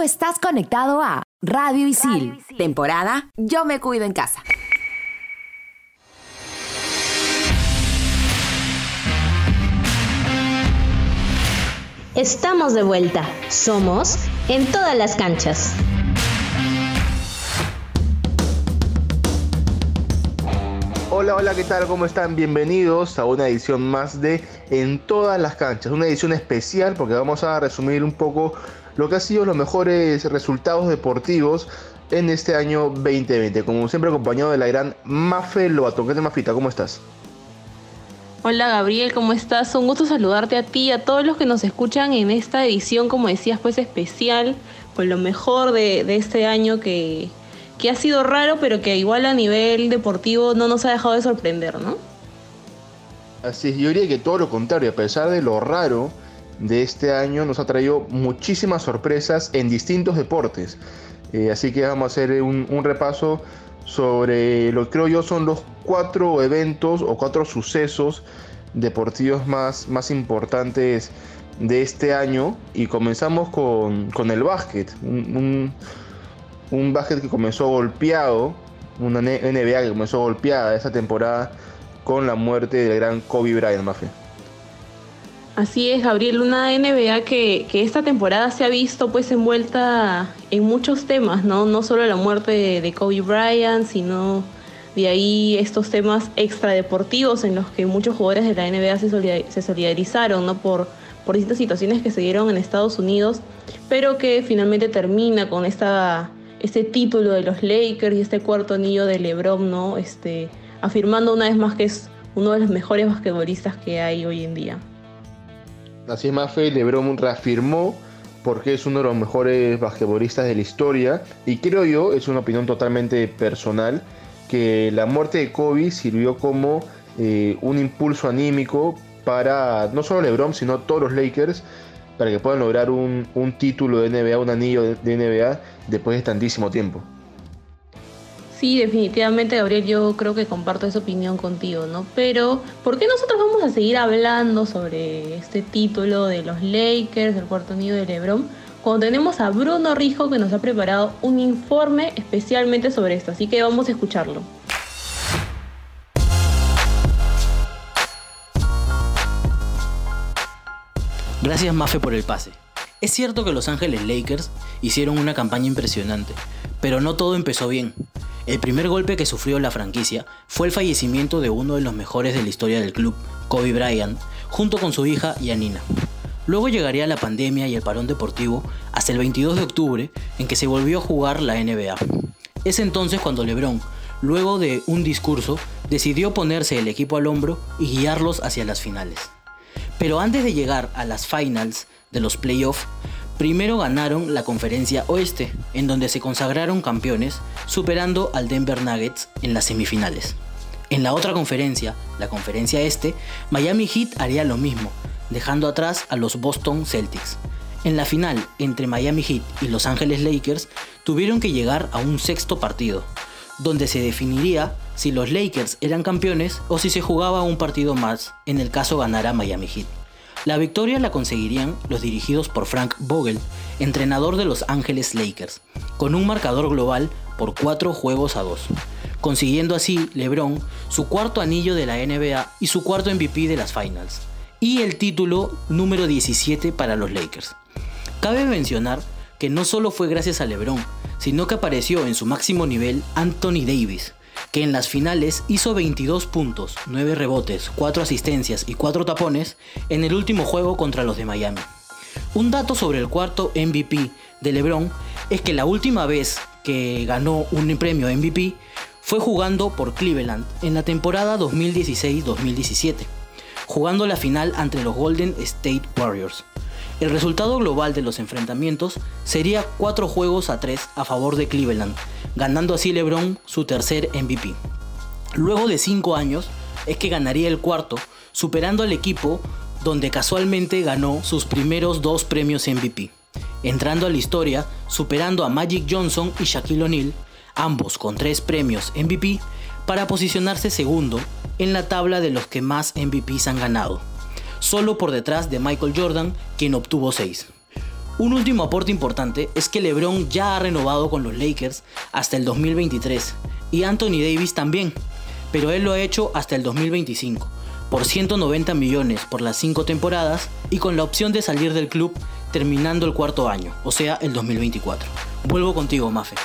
Tú estás conectado a Radio Isil, temporada Yo me cuido en casa. Estamos de vuelta. Somos en todas las canchas. Hola, hola, ¿qué tal? ¿Cómo están? Bienvenidos a una edición más de En todas las canchas. Una edición especial porque vamos a resumir un poco lo que ha sido los mejores resultados deportivos en este año 2020. Como siempre acompañado de la gran Mafe Lobato. ¿Qué te Mafita? ¿Cómo estás? Hola Gabriel, ¿cómo estás? Un gusto saludarte a ti y a todos los que nos escuchan en esta edición, como decías, pues especial, con lo mejor de, este año que, que ha sido raro, pero que igual a nivel deportivo no nos ha dejado de sorprender, ¿no? Así es, yo diría que todo lo contrario, a pesar de lo raro de este año, nos ha traído muchísimas sorpresas en distintos deportes. Eh, así que vamos a hacer un, repaso sobre lo que creo yo son los cuatro eventos o cuatro sucesos deportivos más, más importantes de este año y comenzamos con, el básquet, un, un, básquet que comenzó golpeado, una NBA que comenzó golpeada esta temporada con la muerte del gran Kobe Bryant, Mafia. Así es, Gabriel, una NBA que, esta temporada se ha visto pues envuelta en muchos temas, ¿no? No solo la muerte de, Kobe Bryant, sino de ahí estos temas extradeportivos en los que muchos jugadores de la NBA se, solidarizaron, ¿no? Por, por distintas situaciones que se dieron en Estados Unidos, pero que finalmente termina con esta, este título de los Lakers y este cuarto anillo de LeBron, ¿no? Este, afirmando una vez más que es uno de los mejores basquetbolistas que hay hoy en día. Así es, Mafe, LeBron reafirmó porque es uno de los mejores basquetbolistas de la historia y creo yo, es una opinión totalmente personal, que la muerte de Kobe sirvió como eh, un impulso anímico para no solo LeBron, sino todos los Lakers, para que puedan lograr un título de NBA, un anillo de NBA después de tantísimo tiempo. Sí, definitivamente, Gabriel, yo creo que comparto esa opinión contigo, ¿no? Pero, ¿por qué nosotros vamos a seguir hablando sobre este título de los Lakers, del cuarto nido de LeBron, cuando tenemos a Bruno Rijo que nos ha preparado un informe especialmente sobre esto? Así que vamos a escucharlo. Gracias Mafe por el pase. Es cierto que Los Ángeles Lakers hicieron una campaña impresionante, pero no todo empezó bien. El primer golpe que sufrió la franquicia fue el fallecimiento de uno de los mejores de la historia del club, Kobe Bryant, junto con su hija Yanina. Luego llegaría la pandemia y el parón deportivo hasta el 22 de octubre en que se volvió a jugar la NBA. Es entonces cuando LeBron, luego de un discurso, decidió ponerse el equipo al hombro y guiarlos hacia las finales. Pero antes de llegar a las finals de los playoffs, Primero ganaron la conferencia oeste, en donde se consagraron campeones, superando al Denver Nuggets en las semifinales. En la otra conferencia, la conferencia este, Miami Heat haría lo mismo, dejando atrás a los Boston Celtics. En la final entre Miami Heat y Los Angeles Lakers tuvieron que llegar a un sexto partido, donde se definiría si los Lakers eran campeones o si se jugaba un partido más en el caso ganara Miami Heat. La victoria la conseguirían los dirigidos por Frank Vogel, entrenador de Los Ángeles Lakers, con un marcador global por 4 juegos a 2, consiguiendo así LeBron su cuarto anillo de la NBA y su cuarto MVP de las Finals, y el título número 17 para los Lakers. Cabe mencionar que no solo fue gracias a LeBron, sino que apareció en su máximo nivel Anthony Davis, que en las finales hizo 22 puntos, 9 rebotes, 4 asistencias y 4 tapones en el último juego contra los de Miami. Un dato sobre el cuarto MVP de LeBron es que la última vez que ganó un premio MVP fue jugando por Cleveland en la temporada 2016-2017, jugando la final ante los Golden State Warriors. El resultado global de los enfrentamientos sería 4 juegos a 3 a favor de Cleveland, ganando así LeBron su tercer MVP. Luego de 5 años es que ganaría el cuarto, superando al equipo donde casualmente ganó sus primeros dos premios MVP, entrando a la historia superando a Magic Johnson y Shaquille O'Neal, ambos con tres premios MVP, para posicionarse segundo en la tabla de los que más MVPs han ganado, solo por detrás de Michael Jordan, quien obtuvo 6. Un último aporte importante es que LeBron ya ha renovado con los Lakers hasta el 2023 y Anthony Davis también, pero él lo ha hecho hasta el 2025, por 190 millones por las 5 temporadas y con la opción de salir del club terminando el cuarto año, o sea, el 2024. Vuelvo contigo, Mafe.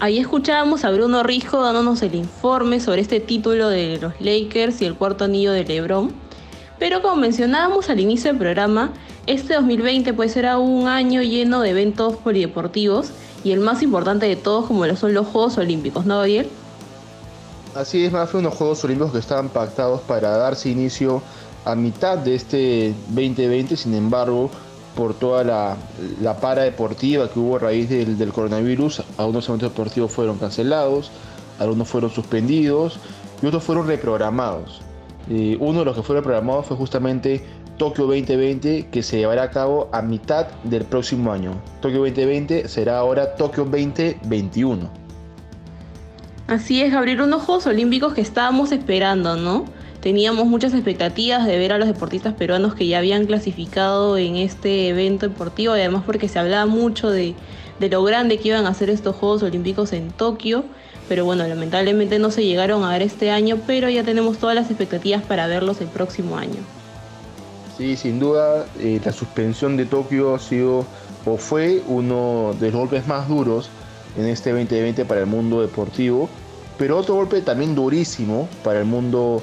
Ahí escuchábamos a Bruno Rijo dándonos el informe sobre este título de los Lakers y el cuarto anillo de LeBron. Pero como mencionábamos al inicio del programa, este 2020 puede ser un año lleno de eventos polideportivos y el más importante de todos como lo son los Juegos Olímpicos, ¿no, Gabriel? Así es, más fue unos Juegos Olímpicos que estaban pactados para darse inicio a mitad de este 2020, sin embargo, por toda la, para deportiva que hubo a raíz del, coronavirus. Algunos eventos deportivos fueron cancelados, algunos fueron suspendidos y otros fueron reprogramados. Eh, uno de los que fue reprogramado fue justamente Tokio 2020 que se llevará a cabo a mitad del próximo año. Tokio 2020 será ahora Tokio 2021. Así es, abrir unos Juegos Olímpicos que estábamos esperando, ¿no? Teníamos muchas expectativas de ver a los deportistas peruanos que ya habían clasificado en este evento deportivo además porque se hablaba mucho de, lo grande que iban a ser estos Juegos Olímpicos en Tokio. Pero bueno, lamentablemente no se llegaron a ver este año, pero ya tenemos todas las expectativas para verlos el próximo año. Sí, sin duda, eh, la suspensión de Tokio ha sido o fue uno de los golpes más duros en este 2020 para el mundo deportivo, pero otro golpe también durísimo para el mundo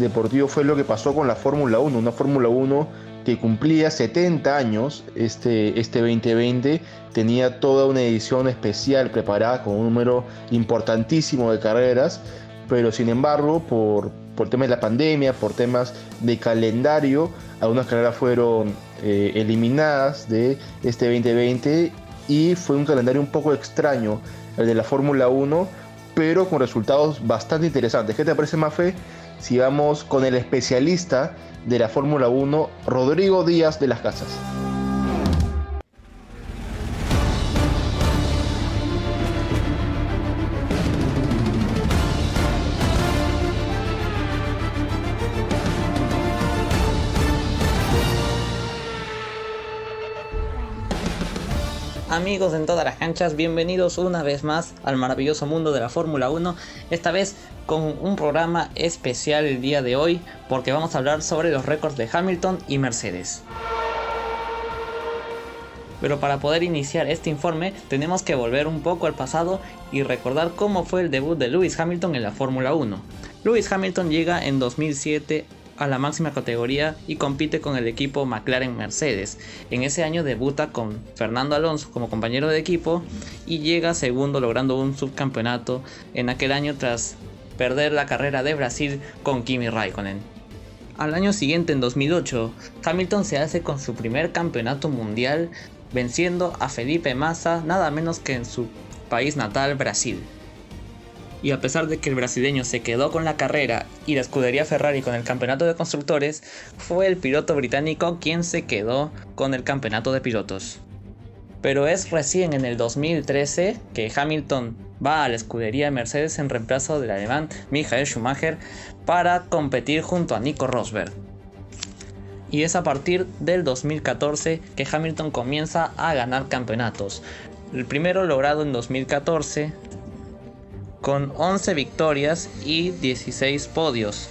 deportivo fue lo que pasó con la Fórmula 1, una Fórmula 1 que cumplía 70 años este, este 2020, tenía toda una edición especial preparada con un número importantísimo de carreras, pero sin embargo por, por temas de la pandemia, por temas de calendario, algunas carreras fueron eh, eliminadas de este 2020 y fue un calendario un poco extraño el de la Fórmula 1, pero con resultados bastante interesantes. ¿Qué te parece, Mafe? Si vamos con el especialista de la Fórmula 1, Rodrigo Díaz de las Casas. Amigos en todas las canchas, bienvenidos una vez más al maravilloso mundo de la Fórmula 1, esta vez con un programa especial el día de hoy porque vamos a hablar sobre los récords de Hamilton y Mercedes. Pero para poder iniciar este informe tenemos que volver un poco al pasado y recordar cómo fue el debut de Lewis Hamilton en la Fórmula 1. Lewis Hamilton llega en 2007 a la máxima categoría y compite con el equipo McLaren Mercedes. En ese año debuta con Fernando Alonso como compañero de equipo y llega segundo logrando un subcampeonato en aquel año tras perder la carrera de Brasil con Kimi Raikkonen. Al año siguiente, en 2008, Hamilton se hace con su primer campeonato mundial venciendo a Felipe Massa nada menos que en su país natal Brasil y a pesar de que el brasileño se quedó con la carrera y la escudería Ferrari con el campeonato de constructores, fue el piloto británico quien se quedó con el campeonato de pilotos. Pero es recién en el 2013 que Hamilton va a la escudería Mercedes en reemplazo del alemán Michael Schumacher para competir junto a Nico Rosberg. Y es a partir del 2014 que Hamilton comienza a ganar campeonatos. El primero logrado en 2014 con 11 victorias y 16 podios.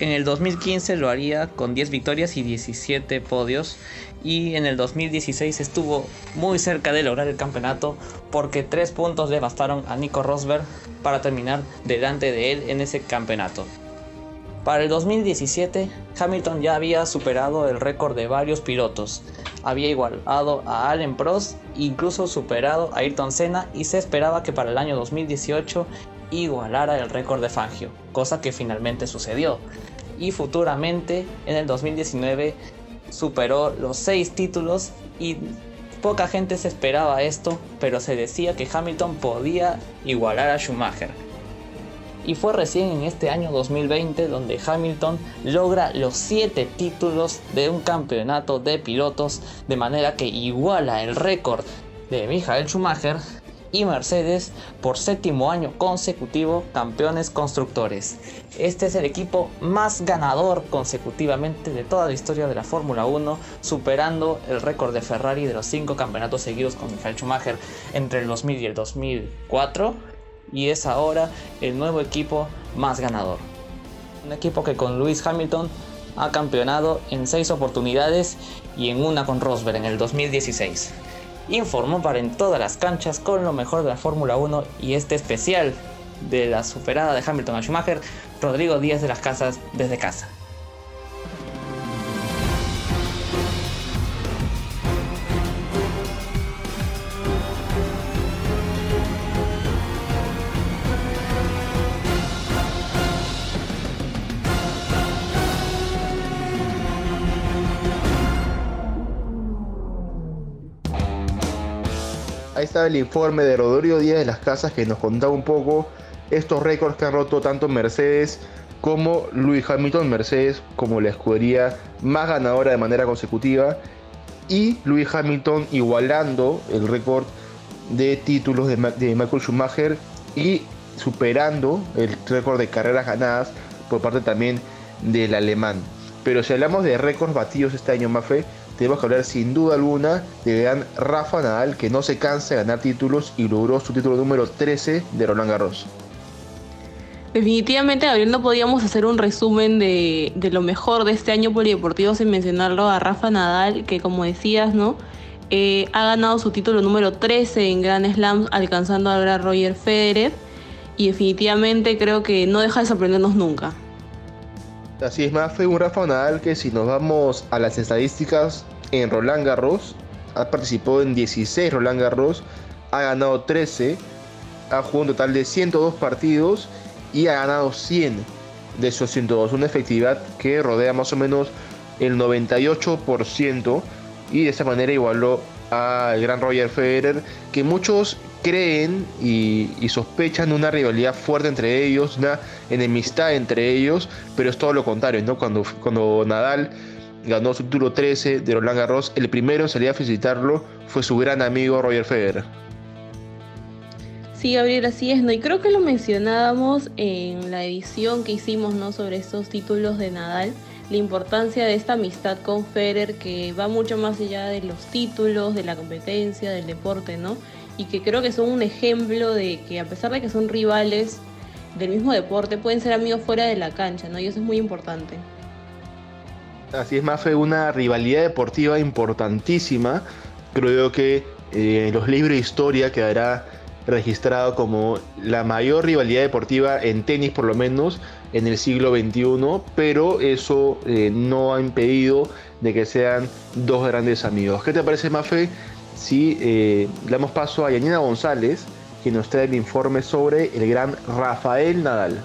En el 2015 lo haría con 10 victorias y 17 podios. Y en el 2016 estuvo muy cerca de lograr el campeonato porque 3 puntos le bastaron a Nico Rosberg para terminar delante de él en ese campeonato. Para el 2017, Hamilton ya había superado el récord de varios pilotos. Había igualado a Allen Prost, incluso superado a Ayrton Senna y se esperaba que para el año 2018 igualara el récord de Fangio, cosa que finalmente sucedió. Y futuramente, en el 2019, superó los 6 títulos y poca gente se esperaba esto, pero se decía que Hamilton podía igualar a Schumacher y fue recién en este año 2020 donde Hamilton logra los 7 títulos de un campeonato de pilotos de manera que iguala el récord de Michael Schumacher y Mercedes por séptimo año consecutivo campeones constructores. Este es el equipo más ganador consecutivamente de toda la historia de la Fórmula 1, superando el récord de Ferrari de los cinco campeonatos seguidos con Michael Schumacher entre el 2000 y el 2004 y es ahora el nuevo equipo más ganador. Un equipo que con Lewis Hamilton ha campeonado en seis oportunidades y en una con Rosberg en el 2016. Informó para en todas las canchas con lo mejor de la Fórmula 1 y este especial de la superada de Hamilton a Schumacher, Rodrigo Díaz de las Casas desde casa. El informe de Rodrigo Díaz de las Casas que nos contaba un poco estos récords que han roto tanto Mercedes como Lewis Hamilton, Mercedes como la escudería más ganadora de manera consecutiva y Lewis Hamilton igualando el récord de títulos de, Michael Schumacher y superando el récord de carreras ganadas por parte también del alemán. Pero si hablamos de récords batidos este año, Mafe, tenemos que hablar sin duda alguna de gran Rafa Nadal, que no se cansa de ganar títulos y logró su título número 13 de Roland Garros. Definitivamente, Gabriel, no podíamos hacer un resumen de, lo mejor de este año polideportivo sin mencionarlo a Rafa Nadal, que como decías, ¿no? Eh, ha ganado su título número 13 en Grand Slam, alcanzando al gran Roger Federer. Y definitivamente creo que no deja de sorprendernos nunca. Así es, más fue un Rafa Nadal que si nos vamos a las estadísticas en Roland Garros, ha participado en 16 Roland Garros, ha ganado 13, ha jugado un total de 102 partidos y ha ganado 100 de esos 102, una efectividad que rodea más o menos el 98% y de esa manera igualó al gran Roger Federer, que muchos creen y, sospechan una rivalidad fuerte entre ellos, una enemistad entre ellos, pero es todo lo contrario, ¿no? Cuando, cuando Nadal ganó su título 13 de Roland Garros, el primero en salir a felicitarlo fue su gran amigo Roger Federer. Sí, Gabriel, así es, ¿no? Y creo que lo mencionábamos en la edición que hicimos, ¿no? Sobre estos títulos de Nadal, la importancia de esta amistad con Federer que va mucho más allá de los títulos, de la competencia, del deporte, ¿no? Y que creo que son un ejemplo de que a pesar de que son rivales del mismo deporte, pueden ser amigos fuera de la cancha, ¿no? Y eso es muy importante. Así es, Mafe, una rivalidad deportiva importantísima. Creo que eh, los libros de historia quedará registrado como la mayor rivalidad deportiva en tenis por lo menos en el siglo XXI, pero eso eh, no ha impedido de que sean dos grandes amigos. ¿Qué te parece, Mafe, si eh, damos paso a Yanina González, que nos trae el informe sobre el gran Rafael Nadal?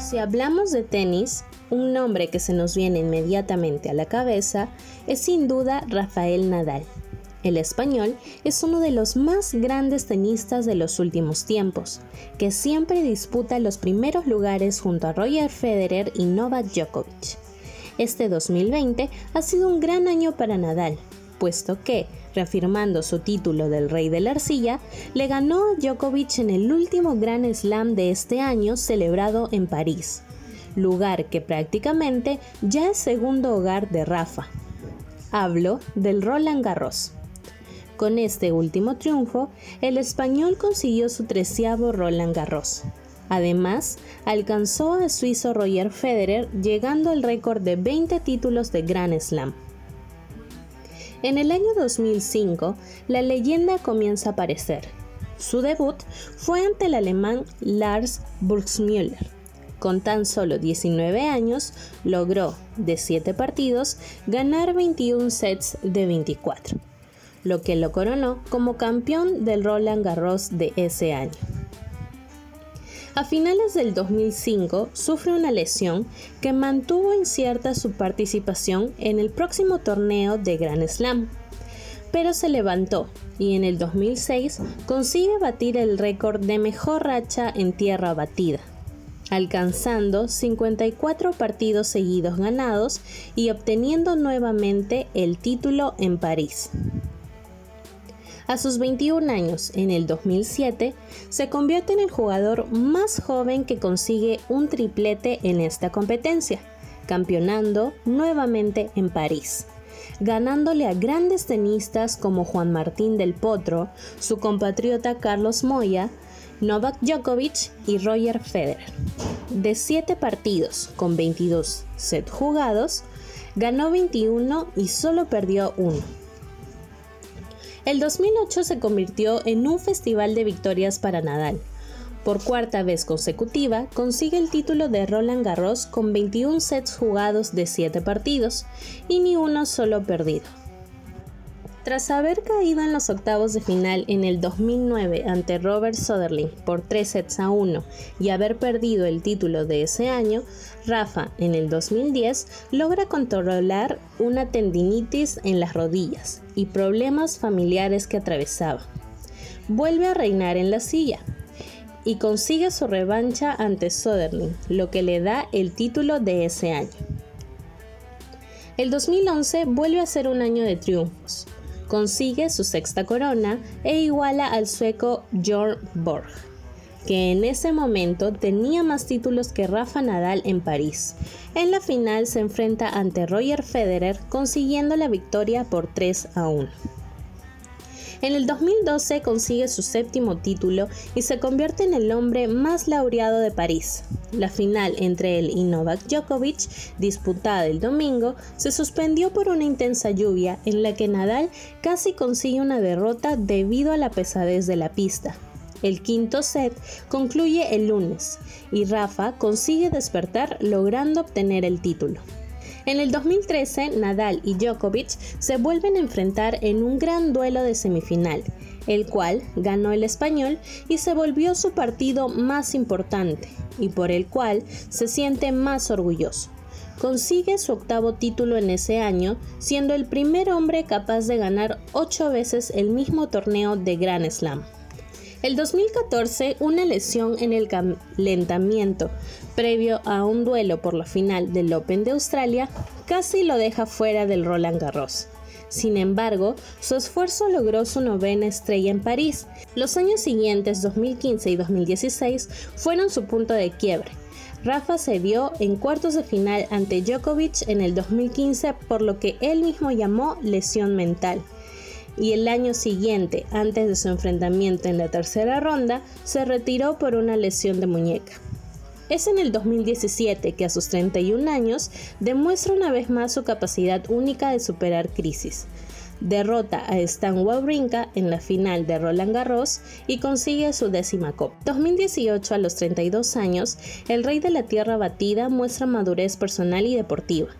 Si hablamos de tenis, un nombre que se nos viene inmediatamente a la cabeza es sin duda Rafael Nadal. El español es uno de los más grandes tenistas de los últimos tiempos, que siempre disputa los primeros lugares junto a Roger Federer y Novak Djokovic. Este 2020 ha sido un gran año para Nadal, puesto que, reafirmando su título del Rey de la Arcilla, le ganó Djokovic en el último Grand Slam de este año celebrado en París, lugar que prácticamente ya es segundo hogar de Rafa. Hablo del Roland Garros. Con este último triunfo, el español consiguió su treceavo Roland Garros. Además, alcanzó al suizo Roger Federer llegando al récord de 20 títulos de Grand Slam. En el año 2005, la leyenda comienza a aparecer. Su debut fue ante el alemán Lars Burgsmüller, con tan solo 19 años, logró, de 7 partidos, ganar 21 sets de 24, lo que lo coronó como campeón del Roland Garros de ese año. A finales del 2005 sufre una lesión que mantuvo incierta su participación en el próximo torneo de Grand Slam, pero se levantó y en el 2006 consigue batir el récord de mejor racha en tierra batida, alcanzando 54 partidos seguidos ganados y obteniendo nuevamente el título en París. A sus 21 años, en el 2007, se convierte en el jugador más joven que consigue un triplete en esta competencia, campeonando nuevamente en París ganándole a grandes tenistas como Juan Martín del Potro, su compatriota Carlos Moya, Novak Djokovic y Roger Federer. De 7 partidos con 22 set jugados, ganó 21 y solo perdió uno. El 2008 se convirtió en un festival de victorias para Nadal. Por cuarta vez consecutiva, consigue el título de Roland Garros con 21 sets jugados de 7 partidos y ni uno solo perdido. Tras haber caído en los octavos de final en el 2009 ante Robert Soderling por 3 sets a 1 y haber perdido el título de ese año, Rafa en el 2010 logra controlar una tendinitis en las rodillas y problemas familiares que atravesaba. Vuelve a reinar en la silla y consigue su revancha ante Soderling, lo que le da el título de ese año. El 2011 vuelve a ser un año de triunfos consigue su sexta corona e iguala al sueco Björn Borg, que en ese momento tenía más títulos que Rafa Nadal en París. En la final se enfrenta ante Roger Federer consiguiendo la victoria por 3 a 1. En el 2012 consigue su séptimo título y se convierte en el hombre más laureado de París. La final entre él y Novak Djokovic, disputada el domingo, se suspendió por una intensa lluvia en la que Nadal casi consigue una derrota debido a la pesadez de la pista. El quinto set concluye el lunes y Rafa consigue despertar logrando obtener el título. En el 2013, Nadal y Djokovic se vuelven a enfrentar en un gran duelo de semifinal, el cual ganó el español y se volvió su partido más importante y por el cual se siente más orgulloso. Consigue su octavo título en ese año, siendo el primer hombre capaz de ganar ocho veces el mismo torneo de Grand Slam. El 2014, una lesión en el calentamiento previo a un duelo por la final del Open de Australia casi lo deja fuera del Roland Garros. Sin embargo, su esfuerzo logró su novena estrella en París. Los años siguientes, 2015 y 2016, fueron su punto de quiebre. Rafa se vio en cuartos de final ante Djokovic en el 2015 por lo que él mismo llamó lesión mental y el año siguiente, antes de su enfrentamiento en la tercera ronda, se retiró por una lesión de muñeca. Es en el 2017 que a sus 31 años demuestra una vez más su capacidad única de superar crisis. Derrota a Stan Wawrinka en la final de Roland Garros y consigue su décima copa. 2018 a los 32 años, el rey de la tierra batida muestra madurez personal y deportiva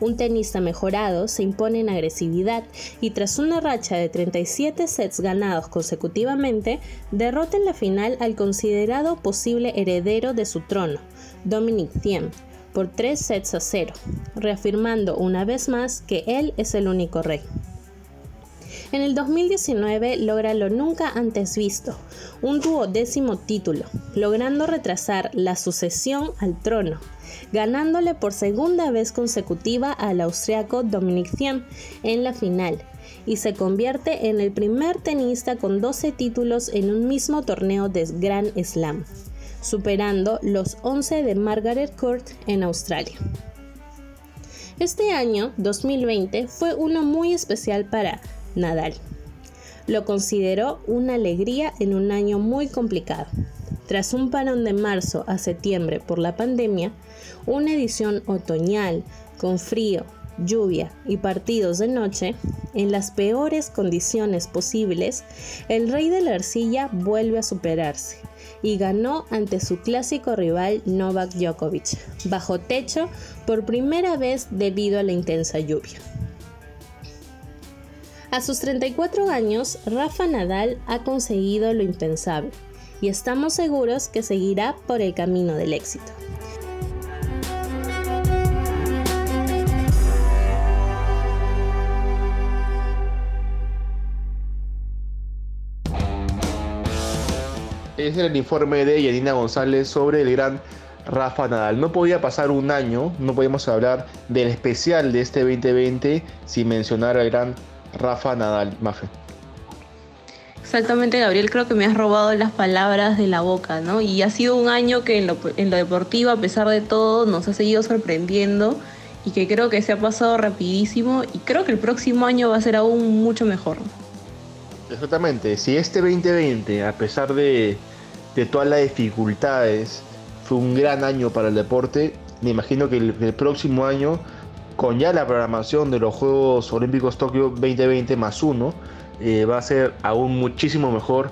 un tenista mejorado se impone en agresividad y tras una racha de 37 sets ganados consecutivamente, derrota en la final al considerado posible heredero de su trono, Dominic Thiem, por 3 sets a 0, reafirmando una vez más que él es el único rey. En el 2019 logra lo nunca antes visto, un duodécimo título, logrando retrasar la sucesión al trono, ganándole por segunda vez consecutiva al austriaco Dominic Thiem en la final, y se convierte en el primer tenista con 12 títulos en un mismo torneo de Grand Slam, superando los 11 de Margaret Court en Australia. Este año, 2020, fue uno muy especial para Nadal. Lo consideró una alegría en un año muy complicado. Tras un parón de marzo a septiembre por la pandemia, una edición otoñal con frío, lluvia y partidos de noche, en las peores condiciones posibles, el rey de la arcilla vuelve a superarse y ganó ante su clásico rival Novak Djokovic, bajo techo por primera vez debido a la intensa lluvia. A sus 34 años, Rafa Nadal ha conseguido lo impensable y estamos seguros que seguirá por el camino del éxito. Es el informe de Yanina González sobre el gran Rafa Nadal. No podía pasar un año, no podíamos hablar del especial de este 2020 sin mencionar al gran Rafa Nadal, Mafe. Exactamente, Gabriel, creo que me has robado las palabras de la boca, ¿no? Y ha sido un año que en lo, en lo deportivo, a pesar de todo, nos ha seguido sorprendiendo y que creo que se ha pasado rapidísimo y creo que el próximo año va a ser aún mucho mejor. Exactamente, si este 2020, a pesar de, de todas las dificultades, fue un gran año para el deporte, me imagino que el, el próximo año, con ya la programación de los Juegos Olímpicos Tokio 2020 más uno, eh, va a ser aún muchísimo mejor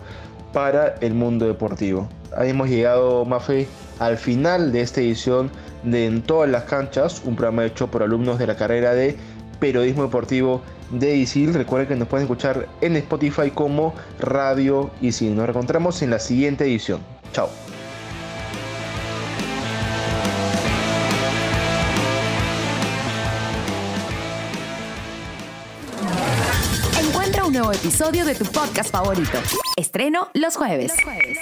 para el mundo deportivo. Hemos llegado, Mafe, al final de esta edición de En todas las canchas, un programa hecho por alumnos de la carrera de Periodismo Deportivo de ISIL. Recuerden que nos pueden escuchar en Spotify como Radio ISIL. Nos encontramos en la siguiente edición. Chao. Episodio de tu podcast favorito. Estreno los jueves. Los jueves.